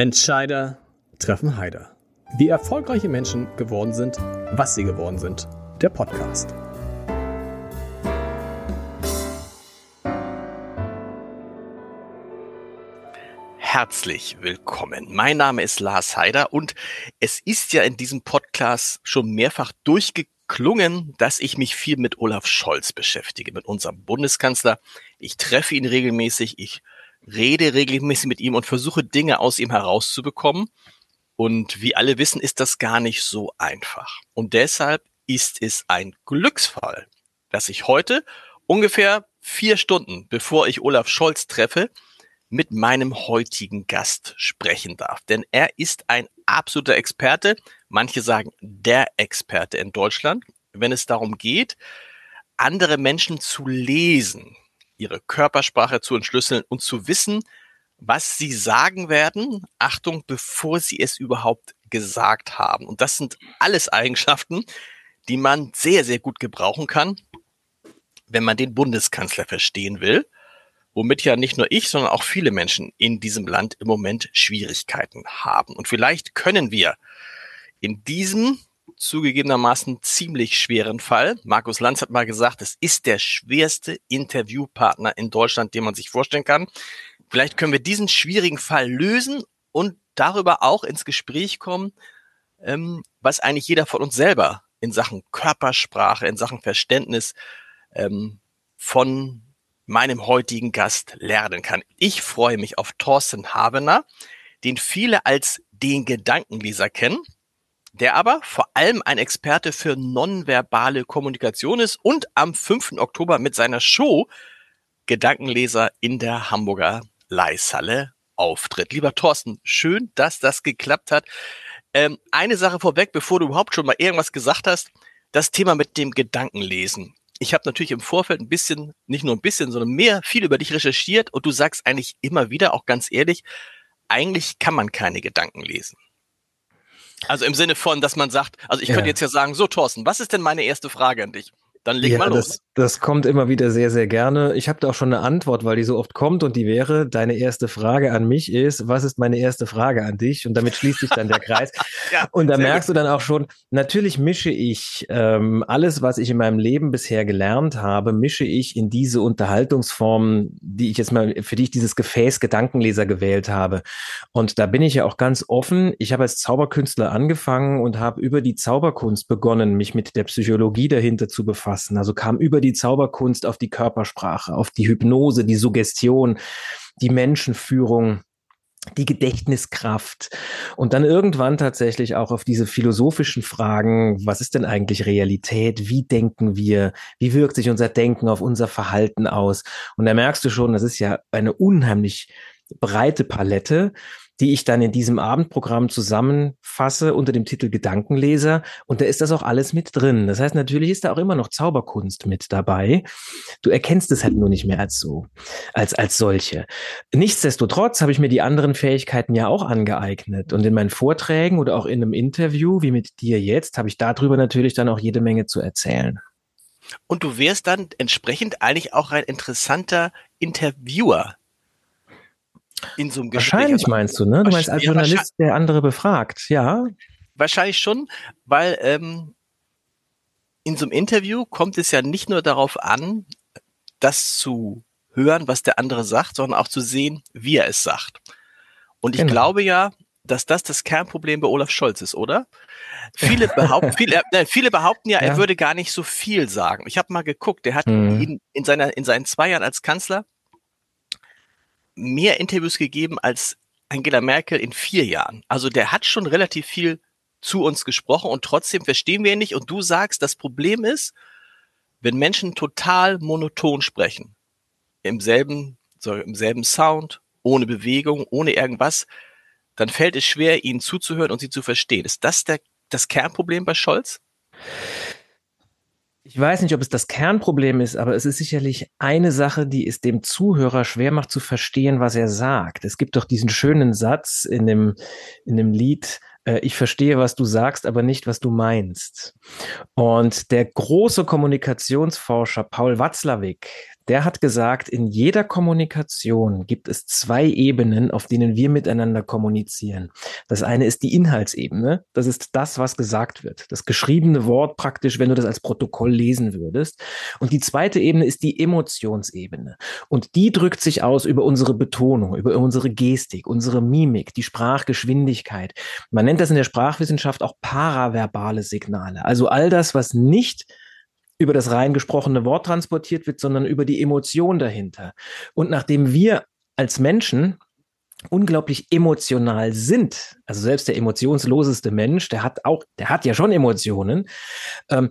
Entscheider treffen Heider. Wie erfolgreiche Menschen geworden sind, was sie geworden sind. Der Podcast. Herzlich willkommen. Mein Name ist Lars Heider und es ist ja in diesem Podcast schon mehrfach durchgeklungen, dass ich mich viel mit Olaf Scholz beschäftige, mit unserem Bundeskanzler. Ich treffe ihn regelmäßig, ich rede regelmäßig mit ihm und versuche Dinge aus ihm herauszubekommen. Und wie alle wissen, ist das gar nicht so einfach. Und deshalb ist es ein Glücksfall, dass ich heute ungefähr vier Stunden, bevor ich Olaf Scholz treffe, mit meinem heutigen Gast sprechen darf. Denn er ist ein absoluter Experte, manche sagen der Experte in Deutschland, wenn es darum geht, andere Menschen zu lesen, ihre Körpersprache zu entschlüsseln und zu wissen, was sie sagen werden, Achtung, bevor sie es überhaupt gesagt haben. Und das sind alles Eigenschaften, die man sehr, sehr gut gebrauchen kann, wenn man den Bundeskanzler verstehen will, womit ja nicht nur ich, sondern auch viele Menschen in diesem Land im Moment Schwierigkeiten haben. Und vielleicht können wir in diesem zugegebenermaßen ziemlich schweren Fall. Markus Lanz hat mal gesagt, es ist der schwerste Interviewpartner in Deutschland, den man sich vorstellen kann. Vielleicht können wir diesen schwierigen Fall lösen und darüber auch ins Gespräch kommen, ähm, was eigentlich jeder von uns selber in Sachen Körpersprache, in Sachen Verständnis ähm, von meinem heutigen Gast lernen kann. Ich freue mich auf Thorsten Habener, den viele als den Gedankenleser kennen der aber vor allem ein Experte für nonverbale Kommunikation ist und am 5. Oktober mit seiner Show Gedankenleser in der Hamburger Leishalle auftritt. Lieber Thorsten, schön, dass das geklappt hat. Ähm, eine Sache vorweg, bevor du überhaupt schon mal irgendwas gesagt hast, das Thema mit dem Gedankenlesen. Ich habe natürlich im Vorfeld ein bisschen, nicht nur ein bisschen, sondern mehr, viel über dich recherchiert und du sagst eigentlich immer wieder, auch ganz ehrlich, eigentlich kann man keine Gedanken lesen. Also im Sinne von, dass man sagt, also ich könnte jetzt ja sagen, so Thorsten, was ist denn meine erste Frage an dich? Dann leg ja, mal los. Das, das kommt immer wieder sehr, sehr gerne. Ich habe da auch schon eine Antwort, weil die so oft kommt und die wäre, deine erste Frage an mich ist, was ist meine erste Frage an dich? Und damit schließt sich dann der Kreis. ja, und da merkst gut. du dann auch schon, natürlich mische ich ähm, alles, was ich in meinem Leben bisher gelernt habe, mische ich in diese Unterhaltungsform, die ich jetzt mal, für die ich dieses Gefäß Gedankenleser gewählt habe. Und da bin ich ja auch ganz offen. Ich habe als Zauberkünstler angefangen und habe über die Zauberkunst begonnen, mich mit der Psychologie dahinter zu befassen fassen. Also kam über die Zauberkunst auf die Körpersprache, auf die Hypnose, die Suggestion, die Menschenführung, die Gedächtniskraft und dann irgendwann tatsächlich auch auf diese philosophischen Fragen, was ist denn eigentlich Realität? Wie denken wir? Wie wirkt sich unser Denken auf unser Verhalten aus? Und da merkst du schon, das ist ja eine unheimlich breite Palette die ich dann in diesem Abendprogramm zusammenfasse unter dem Titel Gedankenleser. Und da ist das auch alles mit drin. Das heißt, natürlich ist da auch immer noch Zauberkunst mit dabei. Du erkennst es halt nur nicht mehr als so, als, als solche. Nichtsdestotrotz habe ich mir die anderen Fähigkeiten ja auch angeeignet. Und in meinen Vorträgen oder auch in einem Interview, wie mit dir jetzt, habe ich darüber natürlich dann auch jede Menge zu erzählen. Und du wärst dann entsprechend eigentlich auch ein interessanter Interviewer in so einem Gespräch. Wahrscheinlich meinst du, ne? Du meinst als Journalist, der andere befragt, ja? Wahrscheinlich schon, weil ähm, in so einem Interview kommt es ja nicht nur darauf an, das zu hören, was der andere sagt, sondern auch zu sehen, wie er es sagt. Und ich genau. glaube ja, dass das das Kernproblem bei Olaf Scholz ist, oder? Viele behaupten, viele, äh, viele behaupten ja, ja, er würde gar nicht so viel sagen. Ich habe mal geguckt, der hat hm. in, in, seiner, in seinen zwei Jahren als Kanzler mehr Interviews gegeben als Angela Merkel in vier Jahren. Also der hat schon relativ viel zu uns gesprochen und trotzdem verstehen wir ihn nicht. Und du sagst, das Problem ist, wenn Menschen total monoton sprechen, im selben, so im selben Sound, ohne Bewegung, ohne irgendwas, dann fällt es schwer, ihnen zuzuhören und sie zu verstehen. Ist das der, das Kernproblem bei Scholz? Ich weiß nicht, ob es das Kernproblem ist, aber es ist sicherlich eine Sache, die es dem Zuhörer schwer macht zu verstehen, was er sagt. Es gibt doch diesen schönen Satz in dem, in dem Lied, äh, ich verstehe, was du sagst, aber nicht, was du meinst. Und der große Kommunikationsforscher Paul Watzlawick, der hat gesagt, in jeder Kommunikation gibt es zwei Ebenen, auf denen wir miteinander kommunizieren. Das eine ist die Inhaltsebene. Das ist das, was gesagt wird. Das geschriebene Wort praktisch, wenn du das als Protokoll lesen würdest. Und die zweite Ebene ist die Emotionsebene. Und die drückt sich aus über unsere Betonung, über unsere Gestik, unsere Mimik, die Sprachgeschwindigkeit. Man nennt das in der Sprachwissenschaft auch paraverbale Signale. Also all das, was nicht über das rein gesprochene Wort transportiert wird, sondern über die Emotion dahinter. Und nachdem wir als Menschen unglaublich emotional sind, also selbst der emotionsloseste Mensch, der hat auch, der hat ja schon Emotionen, ähm,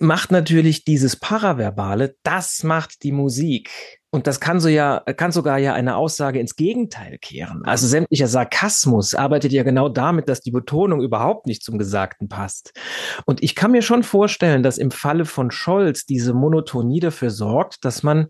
macht natürlich dieses Paraverbale, das macht die Musik. Und das kann so ja, kann sogar ja eine Aussage ins Gegenteil kehren. Also sämtlicher Sarkasmus arbeitet ja genau damit, dass die Betonung überhaupt nicht zum Gesagten passt. Und ich kann mir schon vorstellen, dass im Falle von Scholz diese Monotonie dafür sorgt, dass man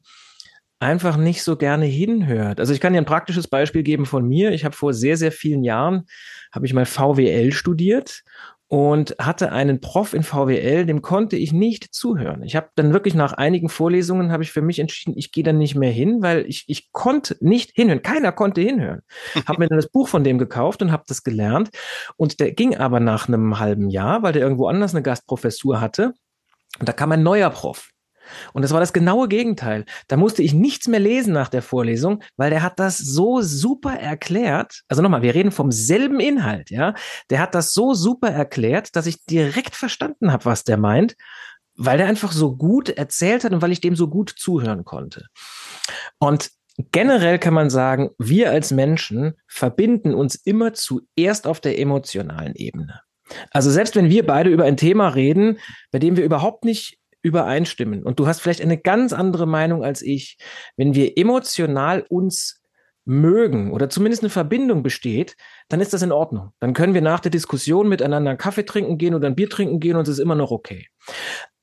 einfach nicht so gerne hinhört. Also ich kann dir ein praktisches Beispiel geben von mir. Ich habe vor sehr, sehr vielen Jahren, habe ich mal VWL studiert und hatte einen Prof in VWL, dem konnte ich nicht zuhören. Ich habe dann wirklich nach einigen Vorlesungen habe ich für mich entschieden, ich gehe dann nicht mehr hin, weil ich, ich konnte nicht hinhören. Keiner konnte hinhören. habe mir dann das Buch von dem gekauft und habe das gelernt. Und der ging aber nach einem halben Jahr, weil der irgendwo anders eine Gastprofessur hatte. Und da kam ein neuer Prof. Und das war das genaue Gegenteil. Da musste ich nichts mehr lesen nach der Vorlesung, weil der hat das so super erklärt. Also nochmal, wir reden vom selben Inhalt, ja. Der hat das so super erklärt, dass ich direkt verstanden habe, was der meint, weil der einfach so gut erzählt hat und weil ich dem so gut zuhören konnte. Und generell kann man sagen, wir als Menschen verbinden uns immer zuerst auf der emotionalen Ebene. Also selbst wenn wir beide über ein Thema reden, bei dem wir überhaupt nicht übereinstimmen und du hast vielleicht eine ganz andere Meinung als ich, wenn wir emotional uns mögen oder zumindest eine Verbindung besteht, dann ist das in Ordnung. Dann können wir nach der Diskussion miteinander einen Kaffee trinken gehen oder ein Bier trinken gehen und es ist immer noch okay.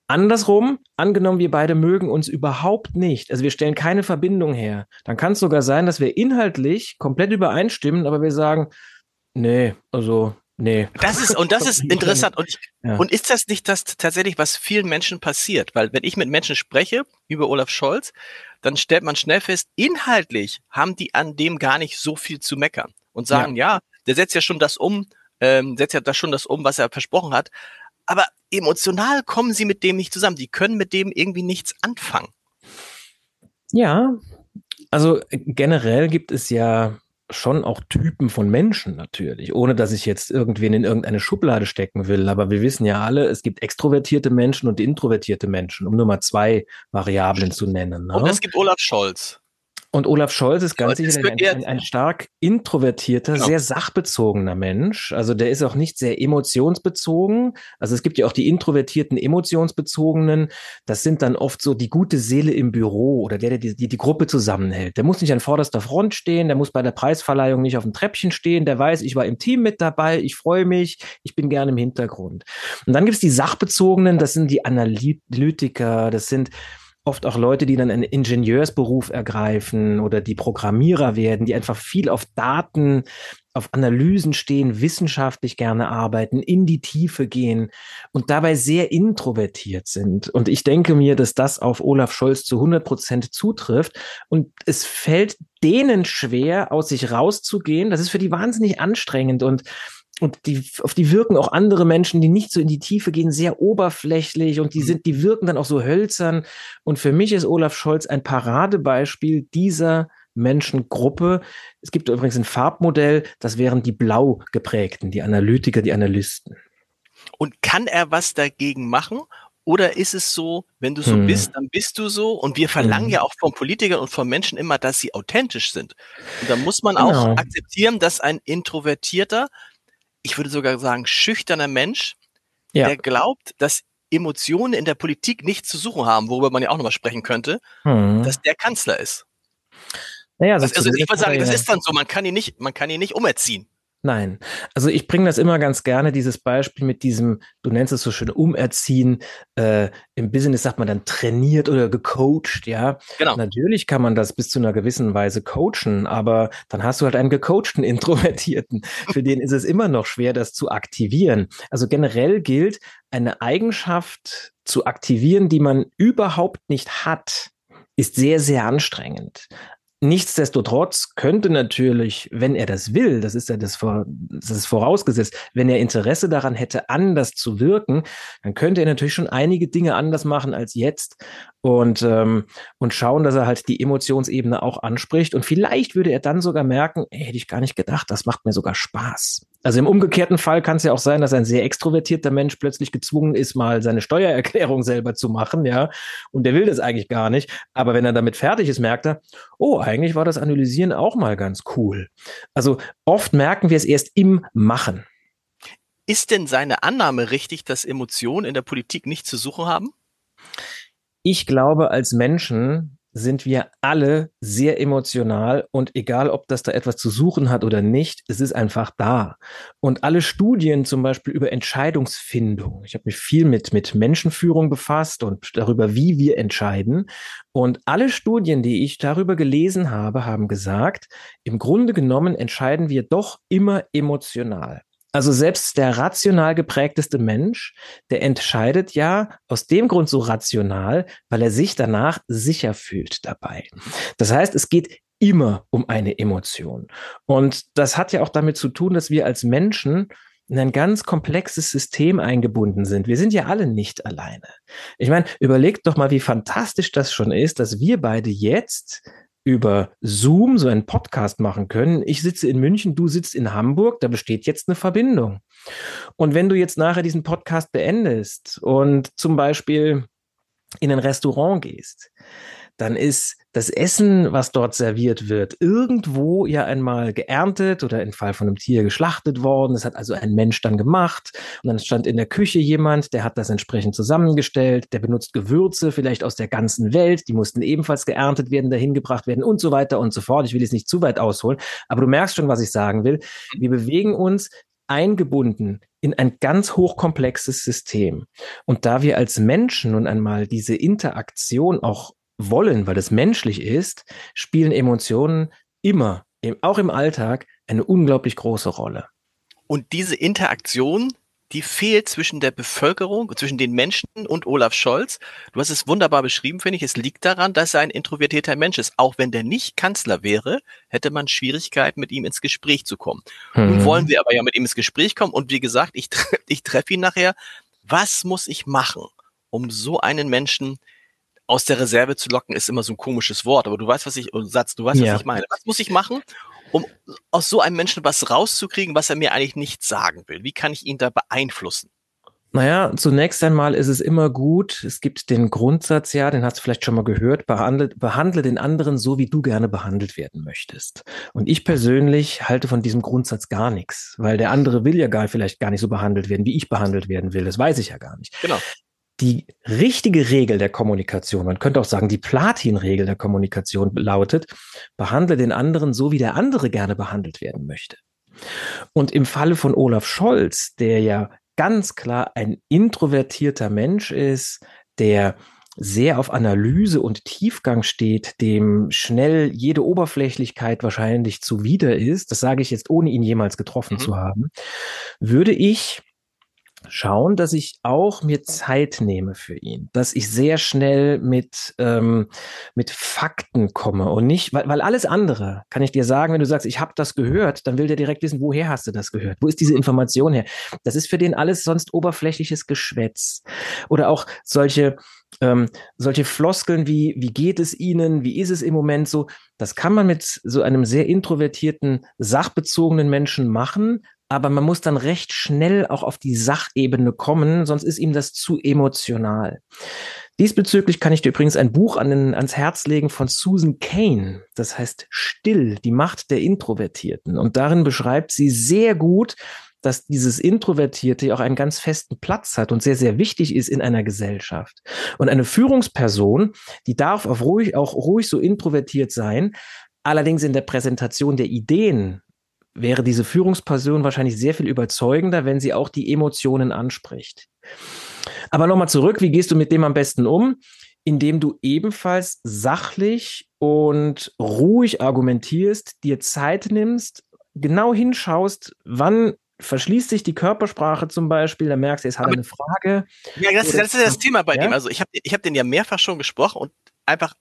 Andersrum, angenommen, wir beide mögen uns überhaupt nicht, also wir stellen keine Verbindung her, dann kann es sogar sein, dass wir inhaltlich komplett übereinstimmen, aber wir sagen, nee, also Nee. Das ist, und das ist interessant. Und, ich, ja. und ist das nicht das tatsächlich, was vielen Menschen passiert? Weil wenn ich mit Menschen spreche über Olaf Scholz, dann stellt man schnell fest, inhaltlich haben die an dem gar nicht so viel zu meckern und sagen, ja, ja der setzt ja schon das um, ähm, setzt ja das schon das um, was er versprochen hat. Aber emotional kommen sie mit dem nicht zusammen. Die können mit dem irgendwie nichts anfangen. Ja, also generell gibt es ja schon auch Typen von Menschen natürlich, ohne dass ich jetzt irgendwen in irgendeine Schublade stecken will. Aber wir wissen ja alle, es gibt extrovertierte Menschen und introvertierte Menschen, um nur mal zwei Variablen zu nennen. Ne? Und es gibt Olaf Scholz. Und Olaf Scholz ist ganz sicher ein, ein, ein, stark introvertierter, genau. sehr sachbezogener Mensch. Also der ist auch nicht sehr emotionsbezogen. Also es gibt ja auch die introvertierten, emotionsbezogenen. Das sind dann oft so die gute Seele im Büro oder der, der die, die, die Gruppe zusammenhält. Der muss nicht an vorderster Front stehen, der muss bei der Preisverleihung nicht auf dem Treppchen stehen, der weiß, ich war im Team mit dabei, ich freue mich, ich bin gerne im Hintergrund. Und dann gibt es die sachbezogenen, das sind die Analytiker, das sind oft auch Leute, die dann einen Ingenieursberuf ergreifen oder die Programmierer werden, die einfach viel auf Daten, auf Analysen stehen, wissenschaftlich gerne arbeiten, in die Tiefe gehen und dabei sehr introvertiert sind. Und ich denke mir, dass das auf Olaf Scholz zu 100 Prozent zutrifft. Und es fällt denen schwer, aus sich rauszugehen. Das ist für die wahnsinnig anstrengend und und die, auf die wirken auch andere Menschen, die nicht so in die Tiefe gehen, sehr oberflächlich und die mhm. sind, die wirken dann auch so hölzern. Und für mich ist Olaf Scholz ein Paradebeispiel dieser Menschengruppe. Es gibt übrigens ein Farbmodell, das wären die blau geprägten, die Analytiker, die Analysten. Und kann er was dagegen machen? Oder ist es so, wenn du so hm. bist, dann bist du so? Und wir verlangen hm. ja auch von Politikern und von Menschen immer, dass sie authentisch sind. Und da muss man genau. auch akzeptieren, dass ein Introvertierter ich würde sogar sagen, schüchterner Mensch, ja. der glaubt, dass Emotionen in der Politik nichts zu suchen haben, worüber man ja auch nochmal sprechen könnte, hm. dass der Kanzler ist. Naja, also, also ich würde sagen, das ist dann so, man kann ihn nicht, man kann ihn nicht umerziehen. Nein, also ich bringe das immer ganz gerne, dieses Beispiel mit diesem, du nennst es so schön, umerziehen. Äh, Im Business sagt man dann trainiert oder gecoacht, ja. Genau. Natürlich kann man das bis zu einer gewissen Weise coachen, aber dann hast du halt einen gecoachten Introvertierten. Für den ist es immer noch schwer, das zu aktivieren. Also generell gilt, eine Eigenschaft zu aktivieren, die man überhaupt nicht hat, ist sehr, sehr anstrengend. Nichtsdestotrotz könnte natürlich, wenn er das will, das ist ja das, das ist vorausgesetzt, wenn er Interesse daran hätte, anders zu wirken, dann könnte er natürlich schon einige Dinge anders machen als jetzt und, ähm, und schauen, dass er halt die Emotionsebene auch anspricht. Und vielleicht würde er dann sogar merken, ey, hätte ich gar nicht gedacht, das macht mir sogar Spaß. Also im umgekehrten Fall kann es ja auch sein, dass ein sehr extrovertierter Mensch plötzlich gezwungen ist, mal seine Steuererklärung selber zu machen, ja. Und der will das eigentlich gar nicht. Aber wenn er damit fertig ist, merkt er, oh, eigentlich war das Analysieren auch mal ganz cool. Also oft merken wir es erst im Machen. Ist denn seine Annahme richtig, dass Emotionen in der Politik nichts zu suchen haben? Ich glaube, als Menschen sind wir alle sehr emotional und egal, ob das da etwas zu suchen hat oder nicht, es ist einfach da. Und alle Studien zum Beispiel über Entscheidungsfindung, ich habe mich viel mit, mit Menschenführung befasst und darüber, wie wir entscheiden. Und alle Studien, die ich darüber gelesen habe, haben gesagt, im Grunde genommen entscheiden wir doch immer emotional. Also selbst der rational geprägteste Mensch, der entscheidet ja aus dem Grund so rational, weil er sich danach sicher fühlt dabei. Das heißt, es geht immer um eine Emotion. Und das hat ja auch damit zu tun, dass wir als Menschen in ein ganz komplexes System eingebunden sind. Wir sind ja alle nicht alleine. Ich meine, überlegt doch mal, wie fantastisch das schon ist, dass wir beide jetzt über Zoom so einen Podcast machen können. Ich sitze in München, du sitzt in Hamburg, da besteht jetzt eine Verbindung. Und wenn du jetzt nachher diesen Podcast beendest und zum Beispiel in ein Restaurant gehst, dann ist das Essen, was dort serviert wird, irgendwo ja einmal geerntet oder im Fall von einem Tier geschlachtet worden. Das hat also ein Mensch dann gemacht. Und dann stand in der Küche jemand, der hat das entsprechend zusammengestellt, der benutzt Gewürze vielleicht aus der ganzen Welt, die mussten ebenfalls geerntet werden, dahin gebracht werden und so weiter und so fort. Ich will jetzt nicht zu weit ausholen, aber du merkst schon, was ich sagen will. Wir bewegen uns eingebunden in ein ganz hochkomplexes System. Und da wir als Menschen nun einmal diese Interaktion auch wollen, weil es menschlich ist, spielen Emotionen immer, auch im Alltag, eine unglaublich große Rolle. Und diese Interaktion, die fehlt zwischen der Bevölkerung, zwischen den Menschen und Olaf Scholz. Du hast es wunderbar beschrieben, finde ich. Es liegt daran, dass er ein introvertierter Mensch ist. Auch wenn der nicht Kanzler wäre, hätte man Schwierigkeiten, mit ihm ins Gespräch zu kommen. Mhm. Nun wollen wir aber ja mit ihm ins Gespräch kommen. Und wie gesagt, ich, ich treffe ihn nachher. Was muss ich machen, um so einen Menschen aus der Reserve zu locken ist immer so ein komisches Wort, aber du weißt, was ich, Satz, du weißt, ja. was ich meine. Was muss ich machen, um aus so einem Menschen was rauszukriegen, was er mir eigentlich nicht sagen will? Wie kann ich ihn da beeinflussen? Naja, zunächst einmal ist es immer gut, es gibt den Grundsatz, ja, den hast du vielleicht schon mal gehört, behandle, behandle den anderen so, wie du gerne behandelt werden möchtest. Und ich persönlich halte von diesem Grundsatz gar nichts, weil der andere will ja gar vielleicht gar nicht so behandelt werden, wie ich behandelt werden will. Das weiß ich ja gar nicht. Genau die richtige Regel der Kommunikation, man könnte auch sagen, die Platin-Regel der Kommunikation lautet, behandle den anderen so, wie der andere gerne behandelt werden möchte. Und im Falle von Olaf Scholz, der ja ganz klar ein introvertierter Mensch ist, der sehr auf Analyse und Tiefgang steht, dem schnell jede Oberflächlichkeit wahrscheinlich zuwider ist, das sage ich jetzt ohne ihn jemals getroffen mhm. zu haben, würde ich schauen, dass ich auch mir Zeit nehme für ihn, dass ich sehr schnell mit, ähm, mit Fakten komme und nicht, weil, weil alles andere kann ich dir sagen, wenn du sagst, ich habe das gehört, dann will der direkt wissen, woher hast du das gehört? Wo ist diese Information her? Das ist für den alles sonst oberflächliches Geschwätz. Oder auch solche, ähm, solche Floskeln wie, wie geht es Ihnen? Wie ist es im Moment so? Das kann man mit so einem sehr introvertierten, sachbezogenen Menschen machen, aber man muss dann recht schnell auch auf die Sachebene kommen, sonst ist ihm das zu emotional. Diesbezüglich kann ich dir übrigens ein Buch an den, ans Herz legen von Susan Kane. Das heißt Still, die Macht der Introvertierten. Und darin beschreibt sie sehr gut, dass dieses Introvertierte auch einen ganz festen Platz hat und sehr, sehr wichtig ist in einer Gesellschaft. Und eine Führungsperson, die darf auch ruhig, auch ruhig so introvertiert sein, allerdings in der Präsentation der Ideen wäre diese Führungsperson wahrscheinlich sehr viel überzeugender, wenn sie auch die Emotionen anspricht. Aber nochmal zurück, wie gehst du mit dem am besten um? Indem du ebenfalls sachlich und ruhig argumentierst, dir Zeit nimmst, genau hinschaust, wann verschließt sich die Körpersprache zum Beispiel, da merkst du, es hat eine Frage. Ja, das, das ist das Thema bei ja? dem. Also ich habe ich hab den ja mehrfach schon gesprochen und einfach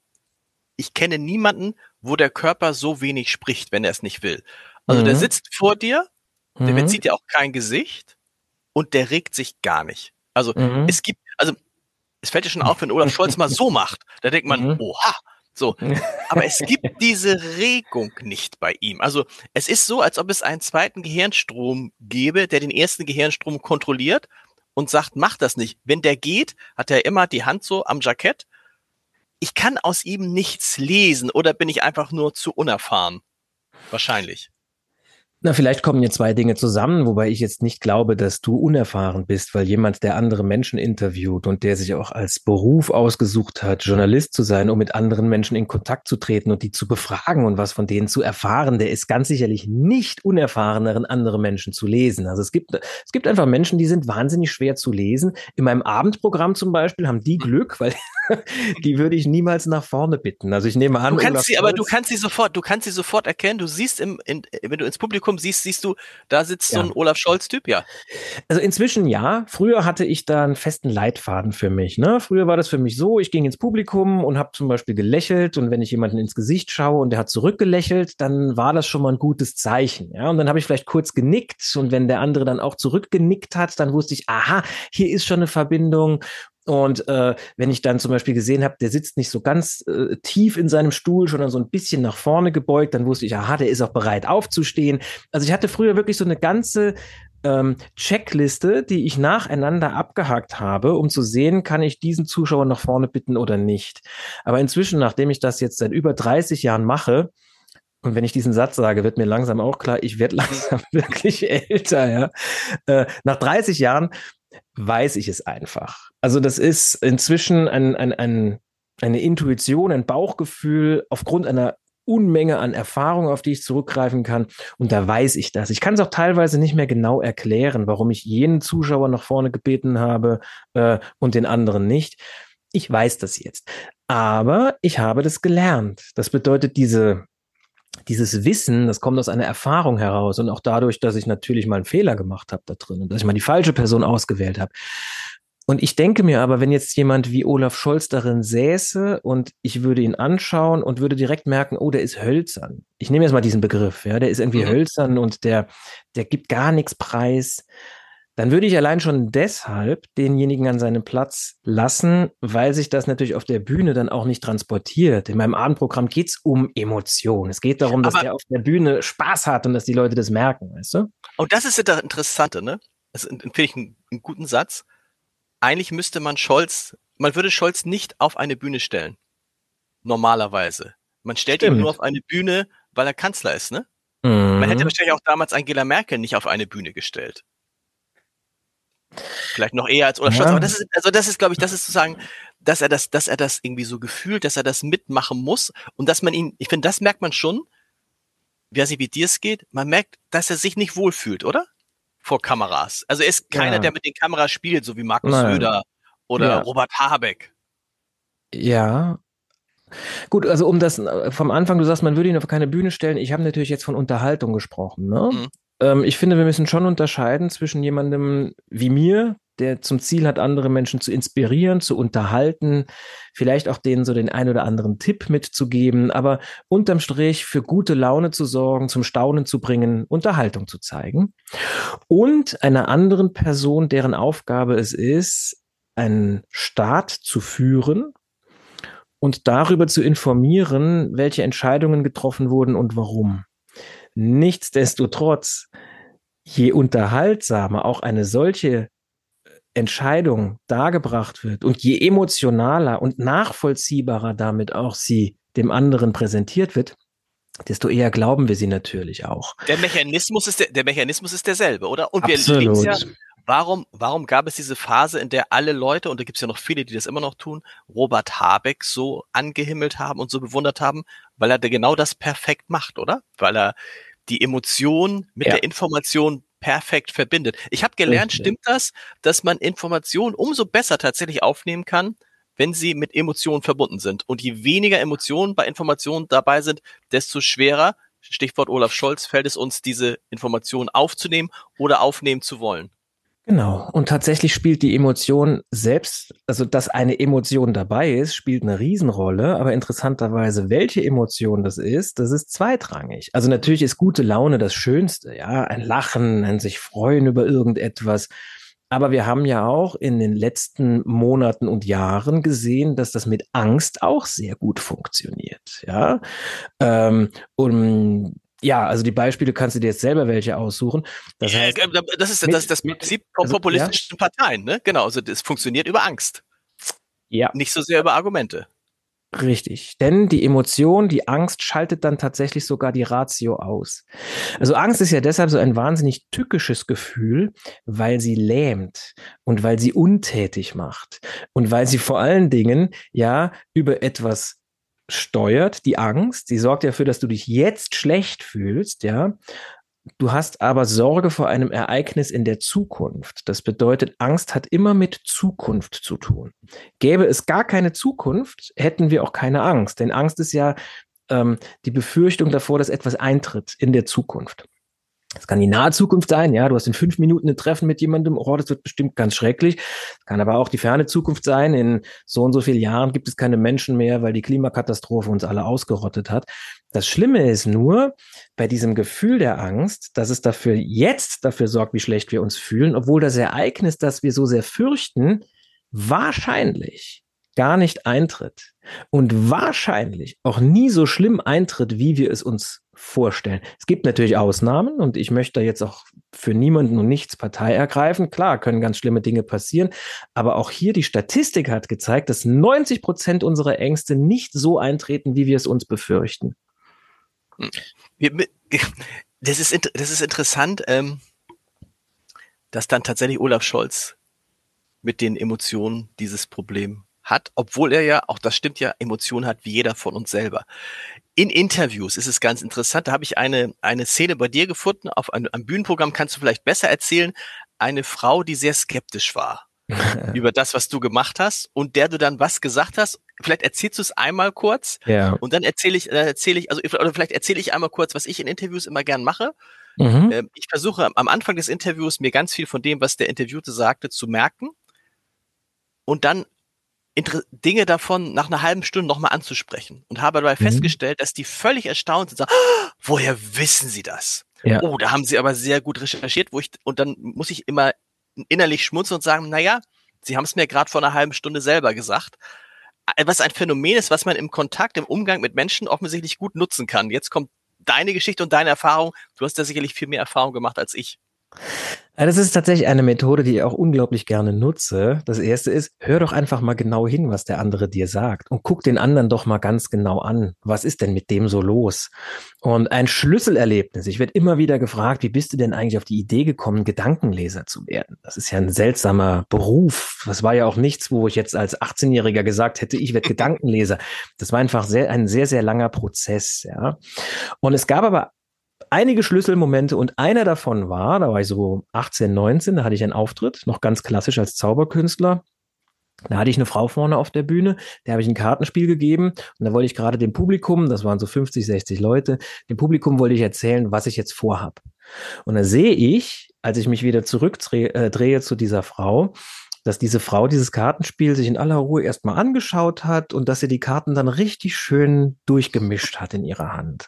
ich kenne niemanden, wo der Körper so wenig spricht, wenn er es nicht will. Also mhm. der sitzt vor dir, der mhm. zieht ja auch kein Gesicht und der regt sich gar nicht. Also mhm. es gibt, also es fällt dir schon auf, wenn Olaf Scholz mal so macht, da denkt man, mhm. oha, so. Aber es gibt diese Regung nicht bei ihm. Also es ist so, als ob es einen zweiten Gehirnstrom gäbe, der den ersten Gehirnstrom kontrolliert und sagt, mach das nicht. Wenn der geht, hat er immer die Hand so am Jackett. Ich kann aus ihm nichts lesen oder bin ich einfach nur zu unerfahren? Wahrscheinlich. Na, vielleicht kommen hier zwei Dinge zusammen, wobei ich jetzt nicht glaube, dass du unerfahren bist, weil jemand, der andere Menschen interviewt und der sich auch als Beruf ausgesucht hat, Journalist zu sein, um mit anderen Menschen in Kontakt zu treten und die zu befragen und was von denen zu erfahren, der ist ganz sicherlich nicht unerfahreneren, andere Menschen zu lesen. Also es gibt, es gibt einfach Menschen, die sind wahnsinnig schwer zu lesen. In meinem Abendprogramm zum Beispiel haben die Glück, weil die würde ich niemals nach vorne bitten. Also ich nehme an, du kannst sie, aber du kannst sie sofort, du kannst sie sofort erkennen. Du siehst im, in, wenn du ins Publikum siehst, siehst du, da sitzt ja. so ein Olaf Scholz-Typ, ja. Also inzwischen ja. Früher hatte ich da einen festen Leitfaden für mich. Ne? Früher war das für mich so, ich ging ins Publikum und habe zum Beispiel gelächelt und wenn ich jemanden ins Gesicht schaue und der hat zurückgelächelt, dann war das schon mal ein gutes Zeichen. Ja, und dann habe ich vielleicht kurz genickt und wenn der andere dann auch zurückgenickt hat, dann wusste ich, aha, hier ist schon eine Verbindung und äh, wenn ich dann zum Beispiel gesehen habe, der sitzt nicht so ganz äh, tief in seinem Stuhl, sondern so ein bisschen nach vorne gebeugt, dann wusste ich, aha, der ist auch bereit aufzustehen. Also ich hatte früher wirklich so eine ganze ähm, Checkliste, die ich nacheinander abgehakt habe, um zu sehen, kann ich diesen Zuschauer nach vorne bitten oder nicht. Aber inzwischen, nachdem ich das jetzt seit über 30 Jahren mache, und wenn ich diesen Satz sage, wird mir langsam auch klar, ich werde langsam wirklich älter, ja. Äh, nach 30 Jahren weiß ich es einfach. Also das ist inzwischen ein, ein, ein, eine Intuition, ein Bauchgefühl aufgrund einer Unmenge an Erfahrung, auf die ich zurückgreifen kann. Und da weiß ich das. Ich kann es auch teilweise nicht mehr genau erklären, warum ich jenen Zuschauer nach vorne gebeten habe äh, und den anderen nicht. Ich weiß das jetzt. Aber ich habe das gelernt. Das bedeutet, diese dieses Wissen, das kommt aus einer Erfahrung heraus und auch dadurch, dass ich natürlich mal einen Fehler gemacht habe da drin und dass ich mal die falsche Person ausgewählt habe. Und ich denke mir aber, wenn jetzt jemand wie Olaf Scholz darin säße und ich würde ihn anschauen und würde direkt merken, oh, der ist hölzern. Ich nehme jetzt mal diesen Begriff, ja, der ist irgendwie mhm. hölzern und der, der gibt gar nichts preis dann würde ich allein schon deshalb denjenigen an seinem Platz lassen, weil sich das natürlich auf der Bühne dann auch nicht transportiert. In meinem Abendprogramm geht es um Emotionen. Es geht darum, dass Aber der auf der Bühne Spaß hat und dass die Leute das merken, weißt du? Und das ist ja das Interessante, ne? Das finde ich einen, einen guten Satz. Eigentlich müsste man Scholz, man würde Scholz nicht auf eine Bühne stellen. Normalerweise. Man stellt Stimmt. ihn nur auf eine Bühne, weil er Kanzler ist, ne? Mhm. Man hätte wahrscheinlich auch damals Angela Merkel nicht auf eine Bühne gestellt. Vielleicht noch eher als Olaf ja. Scholz. Aber das ist, also das ist, glaube ich, das ist sozusagen, dass er das, dass er das irgendwie so gefühlt, dass er das mitmachen muss und dass man ihn, ich finde, das merkt man schon, wie weiß nicht, wie dir es geht, man merkt, dass er sich nicht wohlfühlt, oder? Vor Kameras. Also er ist keiner, ja. der mit den Kameras spielt, so wie Markus Nein. Söder oder ja. Robert Habeck. Ja, Gut, also um das äh, vom Anfang, du sagst, man würde ihn auf keine Bühne stellen. Ich habe natürlich jetzt von Unterhaltung gesprochen. Ne? Mhm. Ähm, ich finde, wir müssen schon unterscheiden zwischen jemandem wie mir, der zum Ziel hat, andere Menschen zu inspirieren, zu unterhalten, vielleicht auch denen so den ein oder anderen Tipp mitzugeben, aber unterm Strich für gute Laune zu sorgen, zum Staunen zu bringen, Unterhaltung zu zeigen. Und einer anderen Person, deren Aufgabe es ist, einen Staat zu führen und darüber zu informieren, welche Entscheidungen getroffen wurden und warum. Nichtsdestotrotz, je unterhaltsamer auch eine solche Entscheidung dargebracht wird und je emotionaler und nachvollziehbarer damit auch sie dem anderen präsentiert wird, desto eher glauben wir sie natürlich auch. Der Mechanismus ist der, der Mechanismus ist derselbe, oder? Und wir Absolut. ja, warum, warum gab es diese Phase, in der alle Leute, und da gibt es ja noch viele, die das immer noch tun, Robert Habeck so angehimmelt haben und so bewundert haben, weil er genau das perfekt macht, oder? Weil er die Emotion mit ja. der Information perfekt verbindet. Ich habe gelernt, Richtig. stimmt das, dass man Informationen umso besser tatsächlich aufnehmen kann, wenn sie mit Emotionen verbunden sind. Und je weniger Emotionen bei Informationen dabei sind, desto schwerer, Stichwort Olaf Scholz, fällt es uns, diese Informationen aufzunehmen oder aufnehmen zu wollen. Genau. Und tatsächlich spielt die Emotion selbst, also dass eine Emotion dabei ist, spielt eine Riesenrolle. Aber interessanterweise, welche Emotion das ist, das ist zweitrangig. Also natürlich ist gute Laune das Schönste, ja. Ein Lachen, ein sich freuen über irgendetwas. Aber wir haben ja auch in den letzten Monaten und Jahren gesehen, dass das mit Angst auch sehr gut funktioniert. Ja, ähm, und ja, also die Beispiele kannst du dir jetzt selber welche aussuchen. Das, heißt, äh, das ist mit, das, das Prinzip von also, populistischen ja? Parteien, ne? Genau, also das funktioniert über Angst. Ja. Nicht so sehr über Argumente. Richtig, denn die Emotion, die Angst schaltet dann tatsächlich sogar die Ratio aus. Also Angst ist ja deshalb so ein wahnsinnig tückisches Gefühl, weil sie lähmt und weil sie untätig macht und weil sie vor allen Dingen ja über etwas steuert, die Angst, die sorgt dafür, dass du dich jetzt schlecht fühlst, ja. Du hast aber Sorge vor einem Ereignis in der Zukunft. Das bedeutet, Angst hat immer mit Zukunft zu tun. Gäbe es gar keine Zukunft, hätten wir auch keine Angst. Denn Angst ist ja ähm, die Befürchtung davor, dass etwas eintritt in der Zukunft. Das kann die nahe Zukunft sein, ja. Du hast in fünf Minuten ein Treffen mit jemandem, oh, das wird bestimmt ganz schrecklich. Kann aber auch die ferne Zukunft sein. In so und so vielen Jahren gibt es keine Menschen mehr, weil die Klimakatastrophe uns alle ausgerottet hat. Das Schlimme ist nur bei diesem Gefühl der Angst, dass es dafür jetzt dafür sorgt, wie schlecht wir uns fühlen, obwohl das Ereignis, das wir so sehr fürchten, wahrscheinlich gar nicht eintritt und wahrscheinlich auch nie so schlimm eintritt, wie wir es uns vorstellen. Es gibt natürlich Ausnahmen und ich möchte jetzt auch für niemanden und nichts Partei ergreifen. Klar, können ganz schlimme Dinge passieren, aber auch hier die Statistik hat gezeigt, dass 90 Prozent unserer Ängste nicht so eintreten, wie wir es uns befürchten. Das ist, das ist interessant, ähm, dass dann tatsächlich Olaf Scholz mit den Emotionen dieses Problem hat, obwohl er ja, auch das stimmt ja, Emotionen hat wie jeder von uns selber. In Interviews ist es ganz interessant, da habe ich eine, eine Szene bei dir gefunden, auf einem, einem Bühnenprogramm kannst du vielleicht besser erzählen, eine Frau, die sehr skeptisch war über das, was du gemacht hast und der du dann was gesagt hast. Vielleicht erzählst du es einmal kurz ja. und dann erzähle ich, dann erzähle ich, also oder vielleicht erzähle ich einmal kurz, was ich in Interviews immer gern mache. Mhm. Ähm, ich versuche am Anfang des Interviews mir ganz viel von dem, was der Interviewte sagte, zu merken und dann Dinge davon nach einer halben Stunde nochmal anzusprechen und habe dabei mhm. festgestellt, dass die völlig erstaunt sind, sagen, oh, woher wissen Sie das? Ja. Oh, da haben Sie aber sehr gut recherchiert, wo ich, und dann muss ich immer innerlich schmunzeln und sagen, na ja, Sie haben es mir gerade vor einer halben Stunde selber gesagt. Äh, was ein Phänomen ist, was man im Kontakt, im Umgang mit Menschen offensichtlich gut nutzen kann. Jetzt kommt deine Geschichte und deine Erfahrung. Du hast da sicherlich viel mehr Erfahrung gemacht als ich. Das ist tatsächlich eine Methode, die ich auch unglaublich gerne nutze. Das erste ist, hör doch einfach mal genau hin, was der andere dir sagt und guck den anderen doch mal ganz genau an. Was ist denn mit dem so los? Und ein Schlüsselerlebnis. Ich werde immer wieder gefragt, wie bist du denn eigentlich auf die Idee gekommen, Gedankenleser zu werden? Das ist ja ein seltsamer Beruf. Das war ja auch nichts, wo ich jetzt als 18-Jähriger gesagt hätte, ich werde Gedankenleser. Das war einfach sehr, ein sehr, sehr langer Prozess, ja. Und es gab aber einige Schlüsselmomente und einer davon war, da war ich so 18, 19, da hatte ich einen Auftritt, noch ganz klassisch als Zauberkünstler. Da hatte ich eine Frau vorne auf der Bühne, der habe ich ein Kartenspiel gegeben und da wollte ich gerade dem Publikum, das waren so 50, 60 Leute, dem Publikum wollte ich erzählen, was ich jetzt vorhab. Und da sehe ich, als ich mich wieder zurückdrehe äh, zu dieser Frau, dass diese Frau dieses Kartenspiel sich in aller Ruhe erstmal angeschaut hat und dass sie die Karten dann richtig schön durchgemischt hat in ihrer Hand.